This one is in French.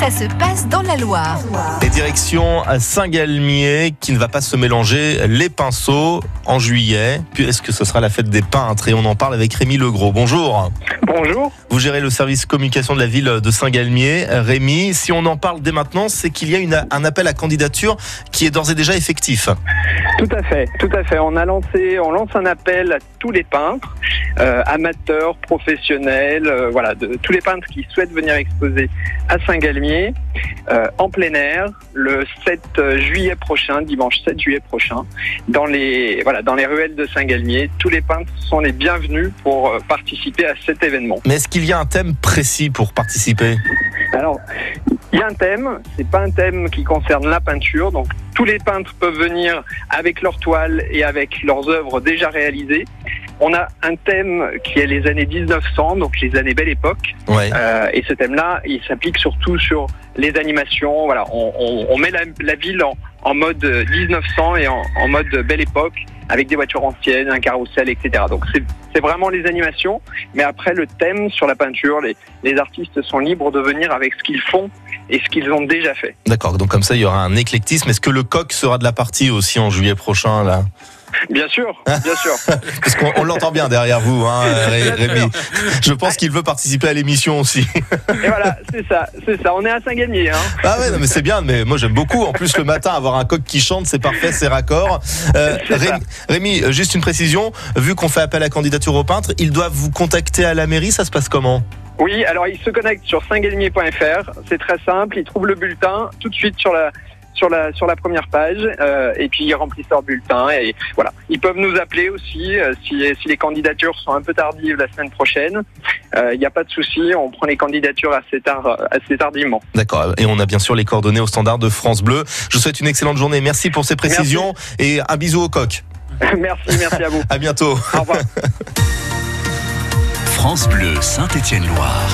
ça se passe dans la Loire. Les directions à Saint-Galmier qui ne va pas se mélanger les pinceaux en juillet. Puis est-ce que ce sera la fête des peintres? Et on en parle avec Rémi Legros. Bonjour. Bonjour. Vous gérez le service communication de la ville de Saint-Galmier. Rémi, si on en parle dès maintenant, c'est qu'il y a une- un appel à candidature qui est d'ores et déjà effectif. Tout à fait, tout à fait. On a lancé, on lance un appel à tous les peintres, euh, amateurs, professionnels, euh, voilà, de, tous les peintres qui souhaitent venir exposer à Saint-Galmier euh, en plein air le 7 juillet prochain, dimanche 7 juillet prochain, dans les voilà, dans les ruelles de Saint-Galmier. Tous les peintres sont les bienvenus pour participer à cet événement. Mais est-ce qu'il y a un thème précis pour participer? Alors, il y a un thème, c'est pas un thème qui concerne la peinture, donc tous les peintres peuvent venir avec leurs toiles et avec leurs œuvres déjà réalisées. On a un thème qui est les années 1900, donc les années Belle Époque, Ouais. euh, et ce thème-là, il s'applique surtout sur les animations. Voilà, on, on- on met la, la ville en, en mode 1900 et en, en mode Belle Époque, avec des voitures anciennes, un carrousel, etc. Donc c'est vraiment les animations, mais après le thème sur la peinture, les, les artistes sont libres de venir avec ce qu'ils font et ce qu'ils ont déjà fait. D'accord, donc comme ça il y aura un éclectisme. Est-ce que le coq sera de la partie aussi en juillet prochain là? Bien sûr, bien sûr. Parce qu'on on l'entend bien derrière vous, hein, Ré- Rémi. Je pense qu'il veut participer à l'émission aussi. Et voilà, c'est ça, c'est ça. On est à Saint-Galmier, hein. Ah ouais, non, mais c'est bien, mais moi j'aime beaucoup. En plus, le matin, avoir un coq qui chante, c'est parfait, c'est raccord. Euh, Rémi, euh, juste une précision. Vu qu'on fait appel à candidature aux peintres, ils doivent vous contacter à la mairie. Ça se passe comment? Oui, alors ils se connectent sur saintgalmier.fr. C'est très simple. Ils trouvent le bulletin tout de suite sur la sur la sur la première page euh, et puis ils remplissent leur bulletin et voilà. Ils peuvent nous appeler aussi euh, si si les candidatures sont un peu tardives la semaine prochaine. Il n'y a pas de souci. On prend les candidatures assez tard assez tardivement. D'accord. Et on a bien sûr les coordonnées au standard de France Bleu. Je vous souhaite une excellente journée. Merci pour ces précisions et un bisou au coq. merci, merci à vous. À bientôt. Au revoir. France Bleu Saint-Étienne-Loire.